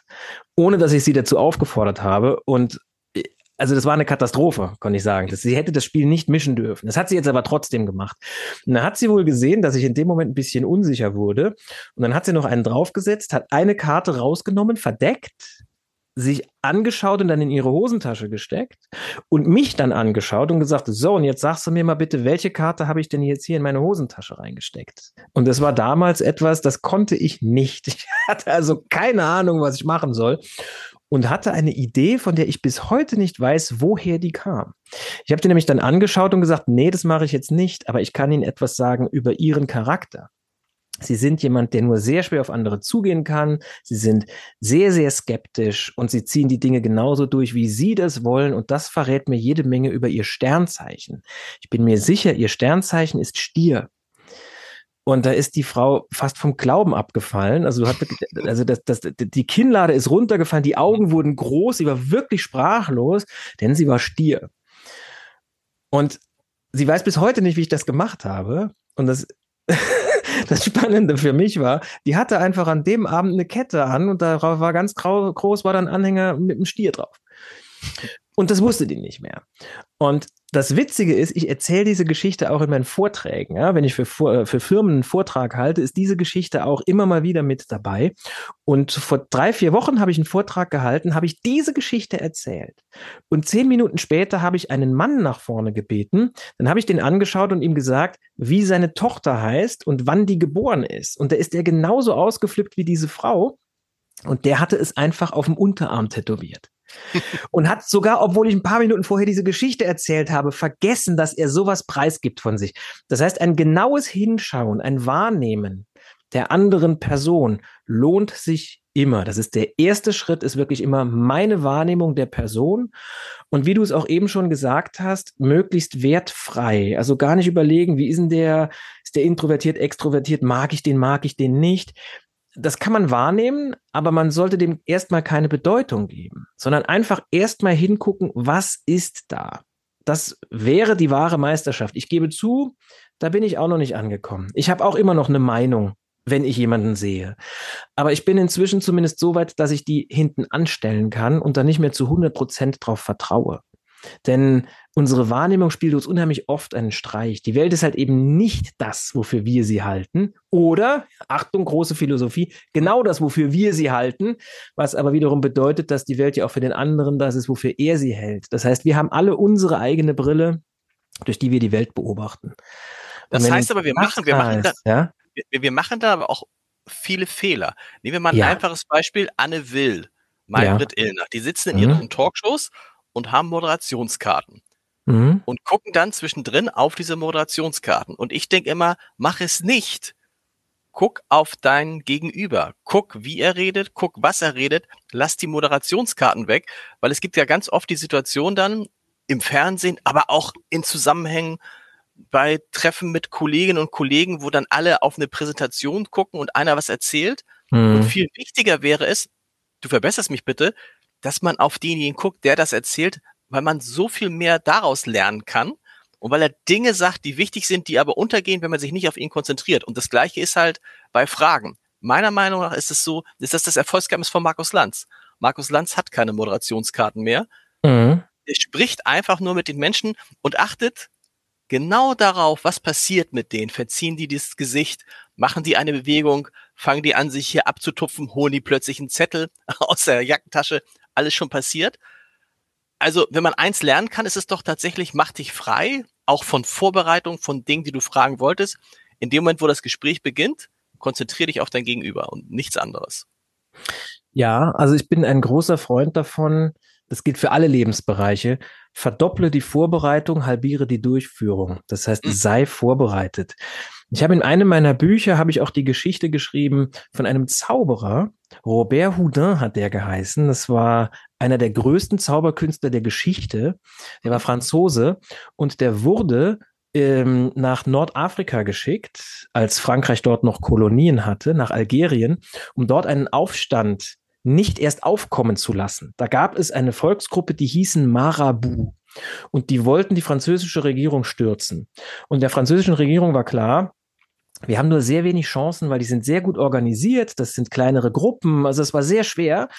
Ohne dass ich sie dazu aufgefordert habe. Und äh, also das war eine Katastrophe, kann ich sagen. Sie hätte das Spiel nicht mischen dürfen. Das hat sie jetzt aber trotzdem gemacht. Und dann hat sie wohl gesehen, dass ich in dem Moment ein bisschen unsicher wurde. Und dann hat sie noch einen draufgesetzt, hat eine Karte rausgenommen, verdeckt, sich angeschaut und dann in ihre Hosentasche gesteckt und mich dann angeschaut und gesagt, so, und jetzt sagst du mir mal bitte, welche Karte habe ich denn jetzt hier in meine Hosentasche reingesteckt? Und das war damals etwas, das konnte ich nicht. Ich hatte also keine Ahnung, was ich machen soll und hatte eine Idee, von der ich bis heute nicht weiß, woher die kam. Ich habe dir nämlich dann angeschaut und gesagt, nee, das mache ich jetzt nicht, aber ich kann Ihnen etwas sagen über Ihren Charakter. Sie sind jemand, der nur sehr schwer auf andere zugehen kann. Sie sind sehr, sehr skeptisch und sie ziehen die Dinge genauso durch, wie sie das wollen. Und das verrät mir jede Menge über ihr Sternzeichen. Ich bin mir sicher, ihr Sternzeichen ist Stier. Und da ist die Frau fast vom Glauben abgefallen. Also, hat, also das, das, die Kinnlade ist runtergefallen, die Augen wurden groß, sie war wirklich sprachlos, denn sie war Stier. Und sie weiß bis heute nicht, wie ich das gemacht habe. Und das, das Spannende für mich war, die hatte einfach an dem Abend eine Kette an und da war ganz groß, war dann Anhänger mit einem Stier drauf. Und das wusste die nicht mehr. Und das Witzige ist, ich erzähle diese Geschichte auch in meinen Vorträgen. Ja? Wenn ich für, äh, für Firmen einen Vortrag halte, ist diese Geschichte auch immer mal wieder mit dabei. Und vor drei, vier Wochen habe ich einen Vortrag gehalten, habe ich diese Geschichte erzählt. Und zehn Minuten später habe ich einen Mann nach vorne gebeten. Dann habe ich den angeschaut und ihm gesagt, wie seine Tochter heißt und wann die geboren ist. Und da ist er genauso ausgeflippt wie diese Frau. Und der hatte es einfach auf dem Unterarm tätowiert und hat sogar, obwohl ich ein paar Minuten vorher diese Geschichte erzählt habe, vergessen, dass er sowas preisgibt von sich. Das heißt, ein genaues Hinschauen, ein Wahrnehmen der anderen Person lohnt sich immer. Das ist der erste Schritt, ist wirklich immer meine Wahrnehmung der Person. Und wie du es auch eben schon gesagt hast, möglichst wertfrei. Also gar nicht überlegen, wie ist denn der, ist der introvertiert, extrovertiert, mag ich den, mag ich den nicht das kann man wahrnehmen, aber man sollte dem erstmal keine Bedeutung geben, sondern einfach erstmal hingucken, was ist da. Das wäre die wahre Meisterschaft. Ich gebe zu, da bin ich auch noch nicht angekommen. Ich habe auch immer noch eine Meinung, wenn ich jemanden sehe. Aber ich bin inzwischen zumindest so weit, dass ich die hinten anstellen kann und da nicht mehr zu 100 Prozent drauf vertraue. Denn unsere Wahrnehmung spielt uns unheimlich oft einen Streich. Die Welt ist halt eben nicht das, wofür wir sie halten. Oder, Achtung, große Philosophie, genau das, wofür wir sie halten, was aber wiederum bedeutet, dass die Welt ja auch für den anderen das ist, wofür er sie hält. Das heißt, wir haben alle unsere eigene Brille, durch die wir die Welt beobachten. Das heißt aber, wir machen, wir machen da, ja? wir, wir, machen da aber auch viele Fehler. Nehmen wir mal ein ja. einfaches Beispiel, Anne Will, Maybrit ja. Illner. Die sitzen in mhm. ihren Talkshows und haben Moderationskarten. Mhm. Und gucken dann zwischendrin auf diese Moderationskarten. Und ich denke immer, mach es nicht. Guck auf dein Gegenüber. Guck, wie er redet, guck, was er redet. Lass die Moderationskarten weg, weil es gibt ja ganz oft die Situation dann im Fernsehen, aber auch in Zusammenhängen bei Treffen mit Kolleginnen und Kollegen, wo dann alle auf eine Präsentation gucken und einer was erzählt. Mhm. Und viel wichtiger wäre es, du verbesserst mich bitte, dass man auf denjenigen guckt, der das erzählt, weil man so viel mehr daraus lernen kann und weil er Dinge sagt, die wichtig sind, die aber untergehen, wenn man sich nicht auf ihn konzentriert. Und das Gleiche ist halt bei Fragen. Meiner Meinung nach ist es so, ist das das Erfolgsgeheimnis von Markus Lanz. Markus Lanz hat keine Moderationskarten mehr. Mhm. Er spricht einfach nur mit den Menschen und achtet genau darauf, was passiert mit denen. Verziehen die das Gesicht, machen die eine Bewegung, fangen die an, sich hier abzutupfen, holen die plötzlich einen Zettel aus der Jackentasche, alles schon passiert. Also, wenn man eins lernen kann, ist es doch tatsächlich, mach dich frei, auch von Vorbereitung, von Dingen, die du fragen wolltest. In dem Moment, wo das Gespräch beginnt, konzentriere dich auf dein Gegenüber und nichts anderes. Ja, also ich bin ein großer Freund davon, das gilt für alle Lebensbereiche, verdopple die Vorbereitung, halbiere die Durchführung. Das heißt, mhm. sei vorbereitet. Ich habe in einem meiner Bücher habe ich auch die Geschichte geschrieben von einem Zauberer. Robert Houdin hat der geheißen. Das war einer der größten Zauberkünstler der Geschichte. Der war Franzose und der wurde ähm, nach Nordafrika geschickt, als Frankreich dort noch Kolonien hatte, nach Algerien, um dort einen Aufstand nicht erst aufkommen zu lassen. Da gab es eine Volksgruppe, die hießen Marabout. Und die wollten die französische Regierung stürzen. Und der französischen Regierung war klar, wir haben nur sehr wenig Chancen, weil die sind sehr gut organisiert. Das sind kleinere Gruppen. Also es war sehr schwer.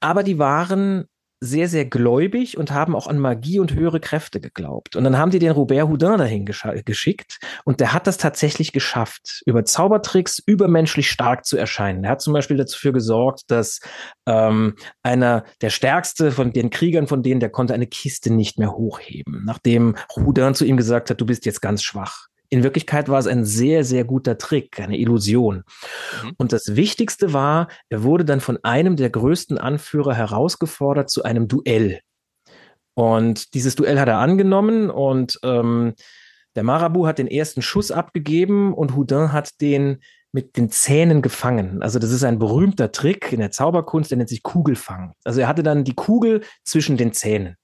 Aber die waren sehr, sehr gläubig und haben auch an Magie und höhere Kräfte geglaubt. Und dann haben die den Robert Houdin dahin geschickt und der hat das tatsächlich geschafft, über Zaubertricks übermenschlich stark zu erscheinen. Er hat zum Beispiel dafür gesorgt, dass ähm, einer der stärkste von den Kriegern von denen, der konnte eine Kiste nicht mehr hochheben, nachdem Houdin zu ihm gesagt hat, du bist jetzt ganz schwach. In Wirklichkeit war es ein sehr, sehr guter Trick, eine Illusion. Mhm. Und das Wichtigste war, er wurde dann von einem der größten Anführer herausgefordert zu einem Duell. Und dieses Duell hat er angenommen und ähm, der Marabu hat den ersten Schuss abgegeben und Houdin hat den mit den Zähnen gefangen. Also das ist ein berühmter Trick in der Zauberkunst, der nennt sich Kugelfang. Also er hatte dann die Kugel zwischen den Zähnen.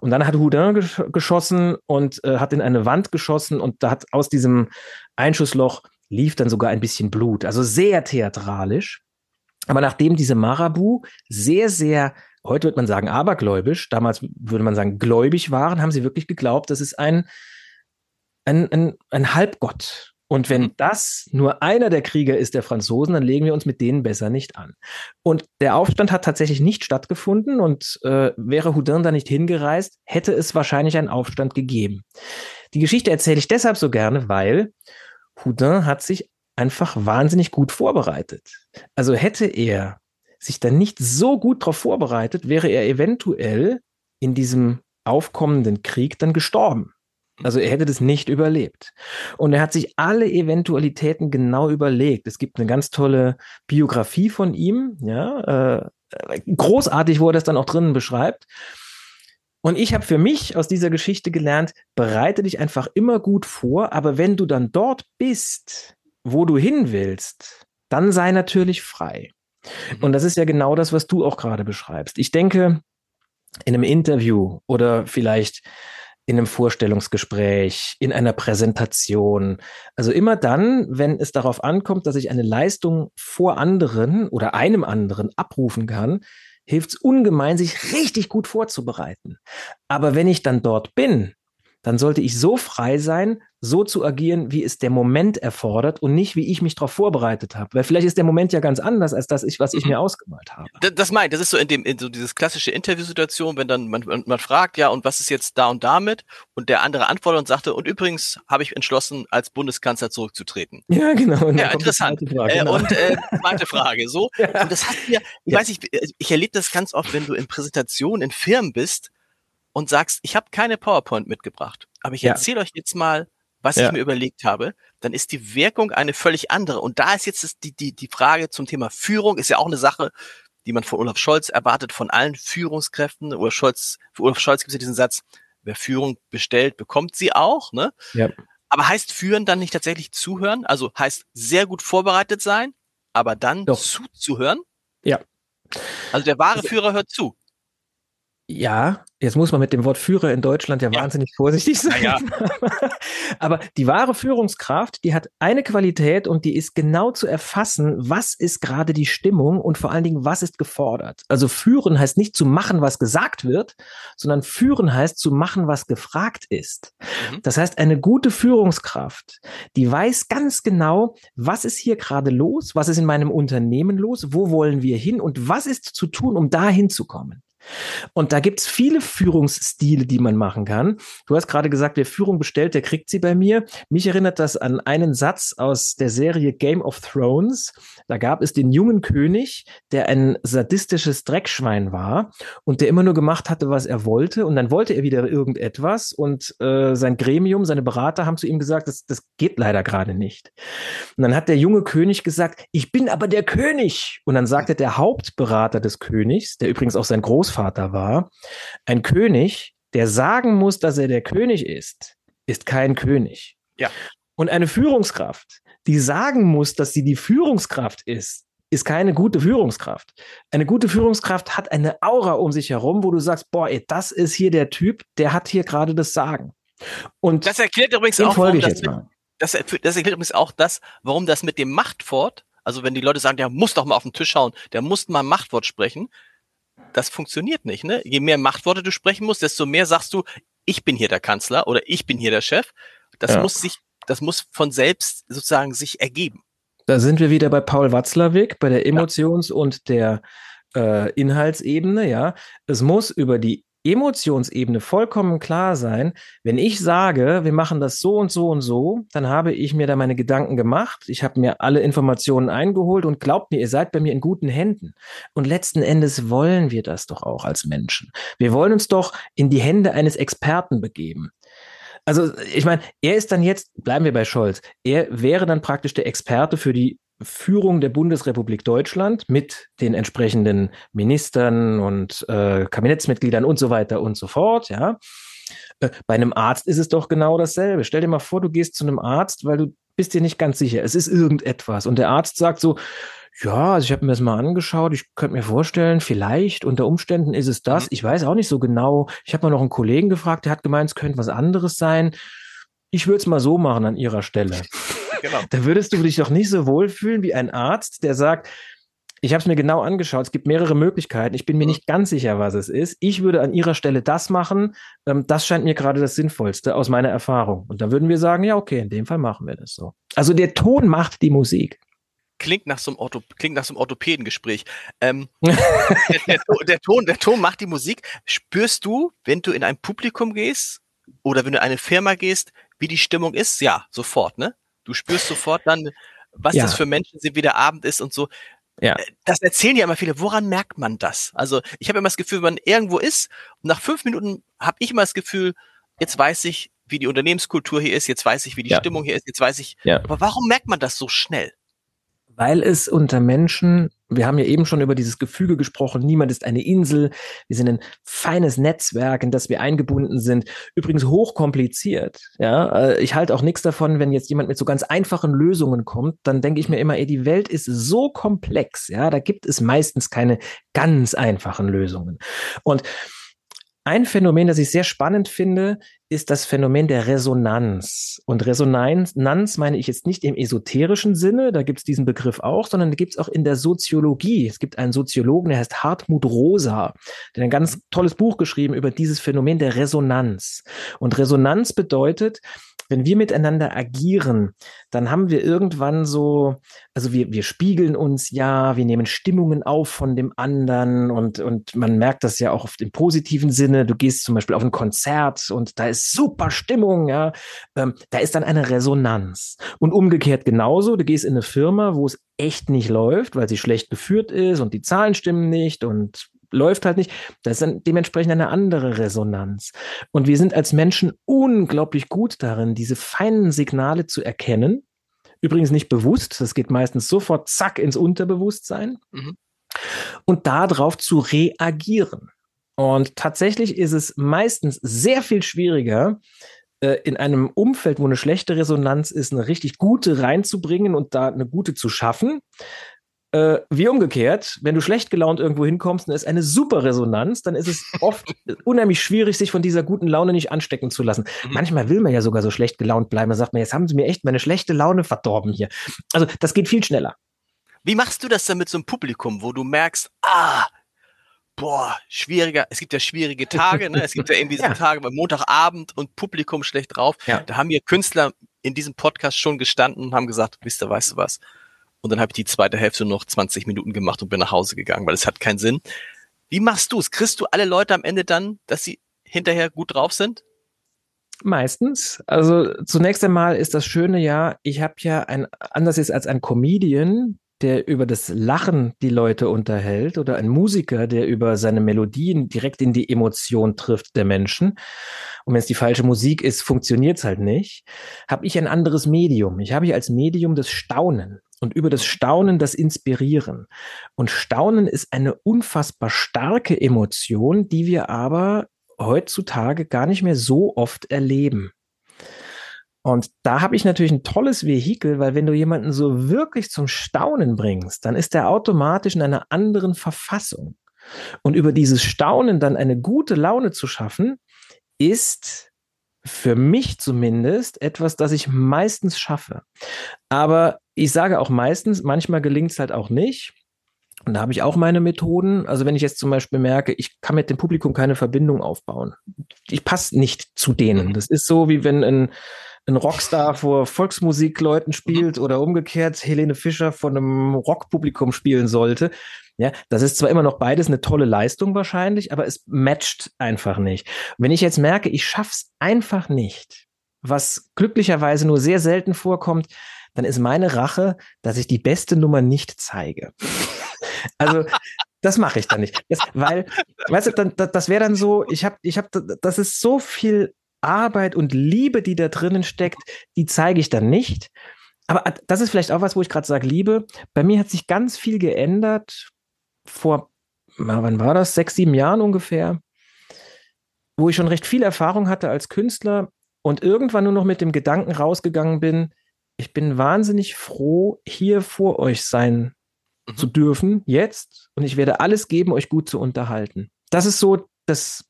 Und dann hat Houdin gesch geschossen und äh, hat in eine Wand geschossen und da hat aus diesem Einschussloch lief dann sogar ein bisschen Blut. Also sehr theatralisch. Aber nachdem diese Marabu sehr, sehr, heute wird man sagen abergläubisch, damals würde man sagen gläubig waren, haben sie wirklich geglaubt, das ist ein ein, ein, ein Halbgott. Und wenn mhm. das nur einer der Krieger ist der Franzosen, dann legen wir uns mit denen besser nicht an. Und der Aufstand hat tatsächlich nicht stattgefunden und äh, wäre Houdin da nicht hingereist, hätte es wahrscheinlich einen Aufstand gegeben. Die Geschichte erzähle ich deshalb so gerne, weil Houdin hat sich einfach wahnsinnig gut vorbereitet. Also hätte er sich dann nicht so gut darauf vorbereitet, wäre er eventuell in diesem aufkommenden Krieg dann gestorben. Also er hätte das nicht überlebt. Und er hat sich alle Eventualitäten genau überlegt. Es gibt eine ganz tolle Biografie von ihm, ja, äh, großartig, wo er das dann auch drinnen beschreibt. Und ich habe für mich aus dieser Geschichte gelernt, bereite dich einfach immer gut vor, aber wenn du dann dort bist, wo du hin willst, dann sei natürlich frei. Mhm. Und das ist ja genau das, was du auch gerade beschreibst. Ich denke, in einem Interview oder vielleicht in einem Vorstellungsgespräch, in einer Präsentation. Also immer dann, wenn es darauf ankommt, dass ich eine Leistung vor anderen oder einem anderen abrufen kann, hilft es ungemein, sich richtig gut vorzubereiten. Aber wenn ich dann dort bin, dann sollte ich so frei sein, so zu agieren, wie es der Moment erfordert und nicht, wie ich mich darauf vorbereitet habe. Weil vielleicht ist der Moment ja ganz anders als das, was ich mhm. mir ausgemalt habe. Das, das meint, das ist so in dem, in so dieses klassische Interviewsituation, wenn dann man, man fragt, ja, und was ist jetzt da und damit? Und der andere antwortet und sagte, und übrigens habe ich entschlossen, als Bundeskanzler zurückzutreten. Ja, genau. Ja, interessant. Frage, äh, genau. Und äh, zweite Frage, so. ja. Und das hat mir, ich ja. weiß nicht, ich erlebe das ganz oft, wenn du in Präsentationen in Firmen bist, und sagst, ich habe keine PowerPoint mitgebracht, aber ich ja. erzähle euch jetzt mal, was ja. ich mir überlegt habe, dann ist die Wirkung eine völlig andere. Und da ist jetzt die, die, die Frage zum Thema Führung, ist ja auch eine Sache, die man von Olaf Scholz erwartet, von allen Führungskräften. Olaf Scholz, für Olaf Scholz gibt es ja diesen Satz, wer Führung bestellt, bekommt sie auch. Ne? Ja. Aber heißt führen dann nicht tatsächlich zuhören? Also heißt sehr gut vorbereitet sein, aber dann Doch. zuzuhören? Ja. Also der wahre also, Führer hört zu. Ja, jetzt muss man mit dem Wort Führer in Deutschland ja, ja. wahnsinnig vorsichtig sein. Ja. Aber die wahre Führungskraft, die hat eine Qualität und die ist genau zu erfassen, was ist gerade die Stimmung und vor allen Dingen, was ist gefordert. Also führen heißt nicht zu machen, was gesagt wird, sondern führen heißt zu machen, was gefragt ist. Mhm. Das heißt, eine gute Führungskraft, die weiß ganz genau, was ist hier gerade los, was ist in meinem Unternehmen los, wo wollen wir hin und was ist zu tun, um dahin zu kommen. Und da gibt's viele Führungsstile, die man machen kann. Du hast gerade gesagt, wer Führung bestellt, der kriegt sie bei mir. Mich erinnert das an einen Satz aus der Serie Game of Thrones. Da gab es den jungen König, der ein sadistisches Dreckschwein war und der immer nur gemacht hatte, was er wollte. Und dann wollte er wieder irgendetwas und äh, sein Gremium, seine Berater haben zu ihm gesagt, das, das geht leider gerade nicht. Und dann hat der junge König gesagt, ich bin aber der König. Und dann sagte der Hauptberater des Königs, der übrigens auch sein Großvater Großvater war. Ein König, der sagen muss, dass er der König ist, ist kein König. Ja. Und eine Führungskraft, die sagen muss, dass sie die Führungskraft ist, ist keine gute Führungskraft. Eine gute Führungskraft hat eine Aura um sich herum, wo du sagst, boah, ey, das ist hier der Typ, der hat hier gerade das Sagen. Und das erklärt übrigens auch, warum das, mit, das, das erklärt übrigens auch das, warum das mit dem Machtwort, also wenn die Leute sagen, der muss doch mal auf den Tisch schauen, der muss mal Machtwort sprechen, das funktioniert nicht. Ne? Je mehr Machtworte du sprechen musst, desto mehr sagst du, ich bin hier der Kanzler oder ich bin hier der Chef. Das ja. muss sich, das muss von selbst sozusagen sich ergeben. Da sind wir wieder bei Paul Watzlawick, bei der Emotions- ja. und der äh, Inhaltsebene, ja. Es muss über die Emotionsebene vollkommen klar sein, wenn ich sage, wir machen das so und so und so, dann habe ich mir da meine Gedanken gemacht, ich habe mir alle Informationen eingeholt und glaubt mir, ihr seid bei mir in guten Händen. Und letzten Endes wollen wir das doch auch als Menschen. Wir wollen uns doch in die Hände eines Experten begeben. Also ich meine, er ist dann jetzt, bleiben wir bei Scholz, er wäre dann praktisch der Experte für die Führung der Bundesrepublik Deutschland mit den entsprechenden Ministern und äh, Kabinettsmitgliedern und so weiter und so fort, ja. Äh, bei einem Arzt ist es doch genau dasselbe. Stell dir mal vor, du gehst zu einem Arzt, weil du bist dir nicht ganz sicher. Es ist irgendetwas. Und der Arzt sagt so, ja, also ich habe mir das mal angeschaut. Ich könnte mir vorstellen, vielleicht unter Umständen ist es das. Mhm. Ich weiß auch nicht so genau. Ich habe mal noch einen Kollegen gefragt, der hat gemeint, es könnte was anderes sein. Ich würde es mal so machen an ihrer Stelle. Genau. Da würdest du dich doch nicht so wohlfühlen wie ein Arzt, der sagt, Ich habe es mir genau angeschaut. Es gibt mehrere Möglichkeiten. Ich bin mir mhm. nicht ganz sicher, was es ist. Ich würde an Ihrer Stelle das machen. Ähm, das scheint mir gerade das Sinnvollste aus meiner Erfahrung. Und da würden wir sagen, ja, okay, in dem Fall machen wir das so. Also der Ton macht die Musik. Klingt nach so einem, Ortho klingt nach so einem Orthopädengespräch. Ähm, der, der, der, Ton, der Ton macht die Musik. Spürst du, wenn du in ein Publikum gehst oder wenn du in eine Firma gehst, wie die Stimmung ist? Ja, sofort, ne? Du spürst sofort dann, was ja. das für Menschen sind, wie der Abend ist und so. Ja. Äh, das erzählen ja immer viele. Woran merkt man das? Also ich habe immer das Gefühl, wenn man irgendwo ist und nach fünf Minuten habe ich immer das Gefühl, jetzt weiß ich, wie die Unternehmenskultur hier ist, jetzt weiß ich, wie die ja. Stimmung hier ist, jetzt weiß ich. Ja. Aber warum merkt man das so schnell? Weil es unter Menschen, wir haben ja eben schon über dieses Gefüge gesprochen, niemand ist eine Insel, wir sind ein feines Netzwerk, in das wir eingebunden sind. Übrigens hochkompliziert. Ja, äh, ich halte auch nichts davon, wenn jetzt jemand mit so ganz einfachen Lösungen kommt, dann denke ich mir immer, ey, die Welt ist so komplex, ja, da gibt es meistens keine ganz einfachen Lösungen. Und ein Phänomen, das ich sehr spannend finde, ist das Phänomen der Resonanz. Und Resonanz meine ich jetzt nicht im esoterischen Sinne, da gibt es diesen Begriff auch, sondern gibt es auch in der Soziologie. Es gibt einen Soziologen, der heißt Hartmut Rosa, der ein ganz tolles Buch geschrieben über dieses Phänomen der Resonanz. Und Resonanz bedeutet, wenn wir miteinander agieren, dann haben wir irgendwann so, also wir, wir spiegeln uns ja, wir nehmen Stimmungen auf von dem anderen und, und man merkt das ja auch oft im positiven Sinne. Du gehst zum Beispiel auf ein Konzert und da ist super Stimmung, ja. Ähm, da ist dann eine Resonanz. Und umgekehrt genauso, du gehst in eine Firma, wo es echt nicht läuft, weil sie schlecht geführt ist und die Zahlen stimmen nicht und läuft halt nicht. Das ist dann dementsprechend eine andere Resonanz. Und wir sind als Menschen unglaublich gut darin, diese feinen Signale zu erkennen. Übrigens nicht bewusst, das geht meistens sofort zack ins Unterbewusstsein. Mhm. Und darauf zu reagieren. Und tatsächlich ist es meistens sehr viel schwieriger, äh, in einem Umfeld, wo eine schlechte Resonanz ist, eine richtig gute reinzubringen und da eine gute zu schaffen, äh, wie umgekehrt, wenn du schlecht gelaunt irgendwo hinkommst und es ist eine super Resonanz, dann ist es oft unheimlich schwierig, sich von dieser guten Laune nicht anstecken zu lassen. Mhm. Manchmal will man ja sogar so schlecht gelaunt bleiben. Da sagt man, jetzt haben sie mir echt meine schlechte Laune verdorben hier. Also das geht viel schneller. Wie machst du das denn mit so einem Publikum, wo du merkst, ah, boah, schwieriger, es gibt ja schwierige Tage, ne? Es gibt ja irgendwie ja. Tage beim Montagabend und Publikum schlecht drauf. Ja. Da haben wir Künstler in diesem Podcast schon gestanden und haben gesagt, wisst ihr, weißt du was? Und dann habe ich die zweite Hälfte noch 20 Minuten gemacht und bin nach Hause gegangen, weil es hat keinen Sinn. Wie machst du es? Kriegst du alle Leute am Ende dann, dass sie hinterher gut drauf sind? Meistens. Also zunächst einmal ist das Schöne ja, ich habe ja ein, anders ist als ein Comedian, der über das Lachen die Leute unterhält oder ein Musiker, der über seine Melodien direkt in die Emotion trifft der Menschen. Und wenn es die falsche Musik ist, funktioniert es halt nicht. Habe ich ein anderes Medium. Ich habe hier als Medium das Staunen und über das Staunen das Inspirieren. Und Staunen ist eine unfassbar starke Emotion, die wir aber heutzutage gar nicht mehr so oft erleben. Und da habe ich natürlich ein tolles Vehikel, weil wenn du jemanden so wirklich zum Staunen bringst, dann ist er automatisch in einer anderen Verfassung. Und über dieses Staunen dann eine gute Laune zu schaffen, ist für mich zumindest etwas, das ich meistens schaffe. Aber ich sage auch meistens, manchmal gelingt es halt auch nicht. Und da habe ich auch meine Methoden. Also wenn ich jetzt zum Beispiel merke, ich kann mit dem Publikum keine Verbindung aufbauen. Ich passe nicht zu denen. Das ist so, wie wenn ein, ein Rockstar vor Volksmusikleuten spielt oder umgekehrt Helene Fischer vor einem Rockpublikum spielen sollte. Ja, das ist zwar immer noch beides eine tolle Leistung wahrscheinlich, aber es matcht einfach nicht. wenn ich jetzt merke, ich schaff's einfach nicht, was glücklicherweise nur sehr selten vorkommt, dann ist meine Rache, dass ich die beste Nummer nicht zeige. also das mache ich dann nicht. Das, weil, weißt du, dann, das, das wäre dann so, ich habe, ich habe, das ist so viel Arbeit und Liebe, die da drinnen steckt, die zeige ich dann nicht. Aber das ist vielleicht auch was, wo ich gerade sage, Liebe. Bei mir hat sich ganz viel geändert vor, wann war das? Sechs, sieben Jahren ungefähr, wo ich schon recht viel Erfahrung hatte als Künstler und irgendwann nur noch mit dem Gedanken rausgegangen bin, ich bin wahnsinnig froh, hier vor euch sein mhm. zu dürfen, jetzt. Und ich werde alles geben, euch gut zu unterhalten. Das ist so das,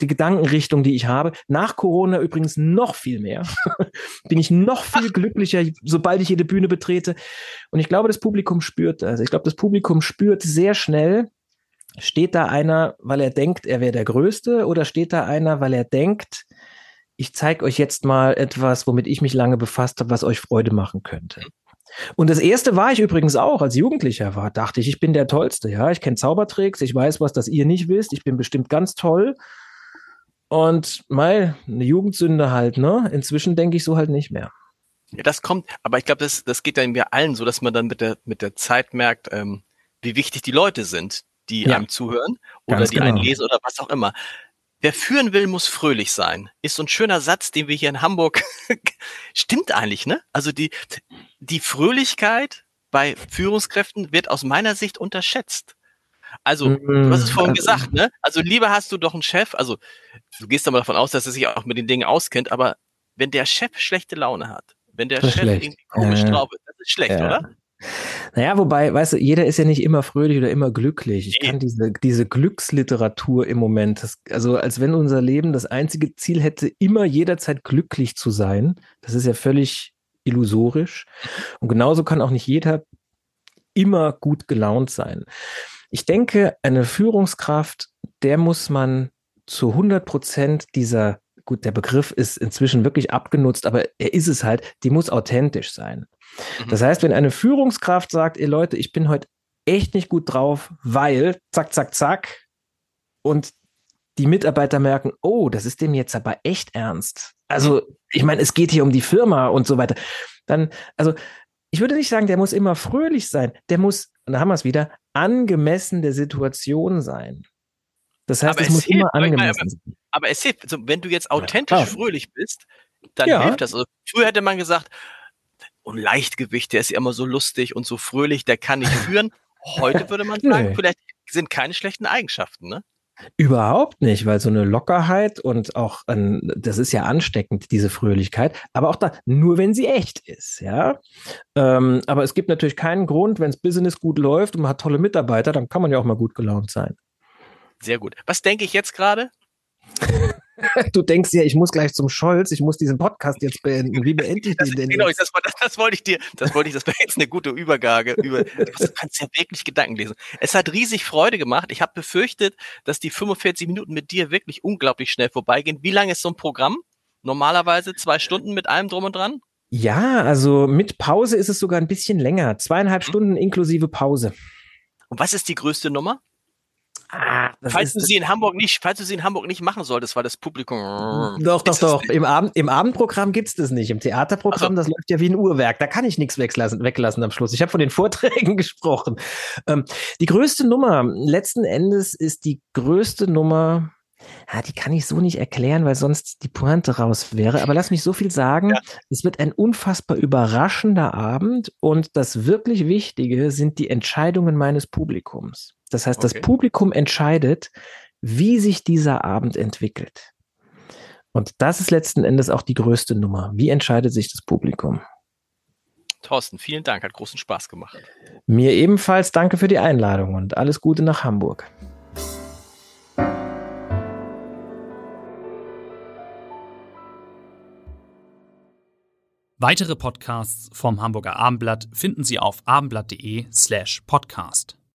die Gedankenrichtung, die ich habe. Nach Corona übrigens noch viel mehr. Bin ich noch viel glücklicher, sobald ich jede Bühne betrete. Und ich glaube, das Publikum spürt das. Ich glaube, das Publikum spürt sehr schnell, steht da einer, weil er denkt, er wäre der Größte, oder steht da einer, weil er denkt, ich zeige euch jetzt mal etwas, womit ich mich lange befasst habe, was euch Freude machen könnte. Und das erste war ich übrigens auch, als Jugendlicher war, dachte ich, ich bin der Tollste, ja. Ich kenne Zaubertricks, ich weiß was, das ihr nicht wisst, ich bin bestimmt ganz toll. Und mal eine Jugendsünde halt, ne? Inzwischen denke ich so halt nicht mehr. Ja, das kommt, aber ich glaube, das, das geht dann mir allen so, dass man dann mit der, mit der Zeit merkt, ähm, wie wichtig die Leute sind, die ja, einem zuhören oder die genau. einen lesen oder was auch immer. Wer führen will, muss fröhlich sein. Ist so ein schöner Satz, den wir hier in Hamburg stimmt eigentlich, ne? Also die, die Fröhlichkeit bei Führungskräften wird aus meiner Sicht unterschätzt. Also, du hast es vorhin mm, gesagt, ne? Also lieber hast du doch einen Chef, also du gehst aber davon aus, dass er sich auch mit den Dingen auskennt, aber wenn der Chef schlechte Laune hat, wenn der Chef schlecht. irgendwie komisch äh, drauf ist, das ist schlecht, ja. oder? Naja, wobei, weißt du, jeder ist ja nicht immer fröhlich oder immer glücklich. Ich kann diese, diese Glücksliteratur im Moment, das, also als wenn unser Leben das einzige Ziel hätte, immer jederzeit glücklich zu sein. Das ist ja völlig illusorisch. Und genauso kann auch nicht jeder immer gut gelaunt sein. Ich denke, eine Führungskraft, der muss man zu 100 Prozent dieser gut, der Begriff ist inzwischen wirklich abgenutzt, aber er ist es halt, die muss authentisch sein. Mhm. Das heißt, wenn eine Führungskraft sagt, ihr Leute, ich bin heute echt nicht gut drauf, weil zack, zack, zack, und die Mitarbeiter merken, oh, das ist dem jetzt aber echt ernst. Also, ich meine, es geht hier um die Firma und so weiter. Dann, also, ich würde nicht sagen, der muss immer fröhlich sein. Der muss, und da haben wir es wieder, angemessen der Situation sein. Das heißt, aber es, muss hilft, immer angemessen sein. Aber es hilft, also wenn du jetzt authentisch ja, fröhlich bist, dann ja. hilft das. Also früher hätte man gesagt, und oh, Leichtgewicht, der ist ja immer so lustig und so fröhlich, der kann nicht führen. Heute würde man sagen, nee. vielleicht sind keine schlechten Eigenschaften, ne? Überhaupt nicht, weil so eine Lockerheit und auch, ein, das ist ja ansteckend, diese Fröhlichkeit, aber auch da, nur wenn sie echt ist, ja. Ähm, aber es gibt natürlich keinen Grund, wenn das Business gut läuft und man hat tolle Mitarbeiter, dann kann man ja auch mal gut gelaunt sein. Sehr gut. Was denke ich jetzt gerade? du denkst ja, ich muss gleich zum Scholz, ich muss diesen Podcast jetzt beenden. Wie beende ich den denn? Genau, das, das, das, wollte ich dir, das wollte ich, das wäre jetzt eine gute Übergabe. Über, du kannst ja wirklich Gedanken lesen. Es hat riesig Freude gemacht. Ich habe befürchtet, dass die 45 Minuten mit dir wirklich unglaublich schnell vorbeigehen. Wie lange ist so ein Programm? Normalerweise zwei Stunden mit allem drum und dran? Ja, also mit Pause ist es sogar ein bisschen länger. Zweieinhalb mhm. Stunden inklusive Pause. Und was ist die größte Nummer? Ah, falls du sie in Hamburg nicht, falls du sie in Hamburg nicht machen solltest, weil das Publikum. Doch, doch, doch. Im, Abend, Im Abendprogramm gibt's das nicht. Im Theaterprogramm, so. das läuft ja wie ein Uhrwerk. Da kann ich nichts weglassen, weglassen am Schluss. Ich habe von den Vorträgen gesprochen. Ähm, die größte Nummer, letzten Endes ist die größte Nummer, ja, die kann ich so nicht erklären, weil sonst die Pointe raus wäre. Aber lass mich so viel sagen. Ja. Es wird ein unfassbar überraschender Abend und das wirklich Wichtige sind die Entscheidungen meines Publikums. Das heißt, okay. das Publikum entscheidet, wie sich dieser Abend entwickelt. Und das ist letzten Endes auch die größte Nummer. Wie entscheidet sich das Publikum? Thorsten, vielen Dank, hat großen Spaß gemacht. Mir ebenfalls danke für die Einladung und alles Gute nach Hamburg. Weitere Podcasts vom Hamburger Abendblatt finden Sie auf abendblatt.de slash podcast.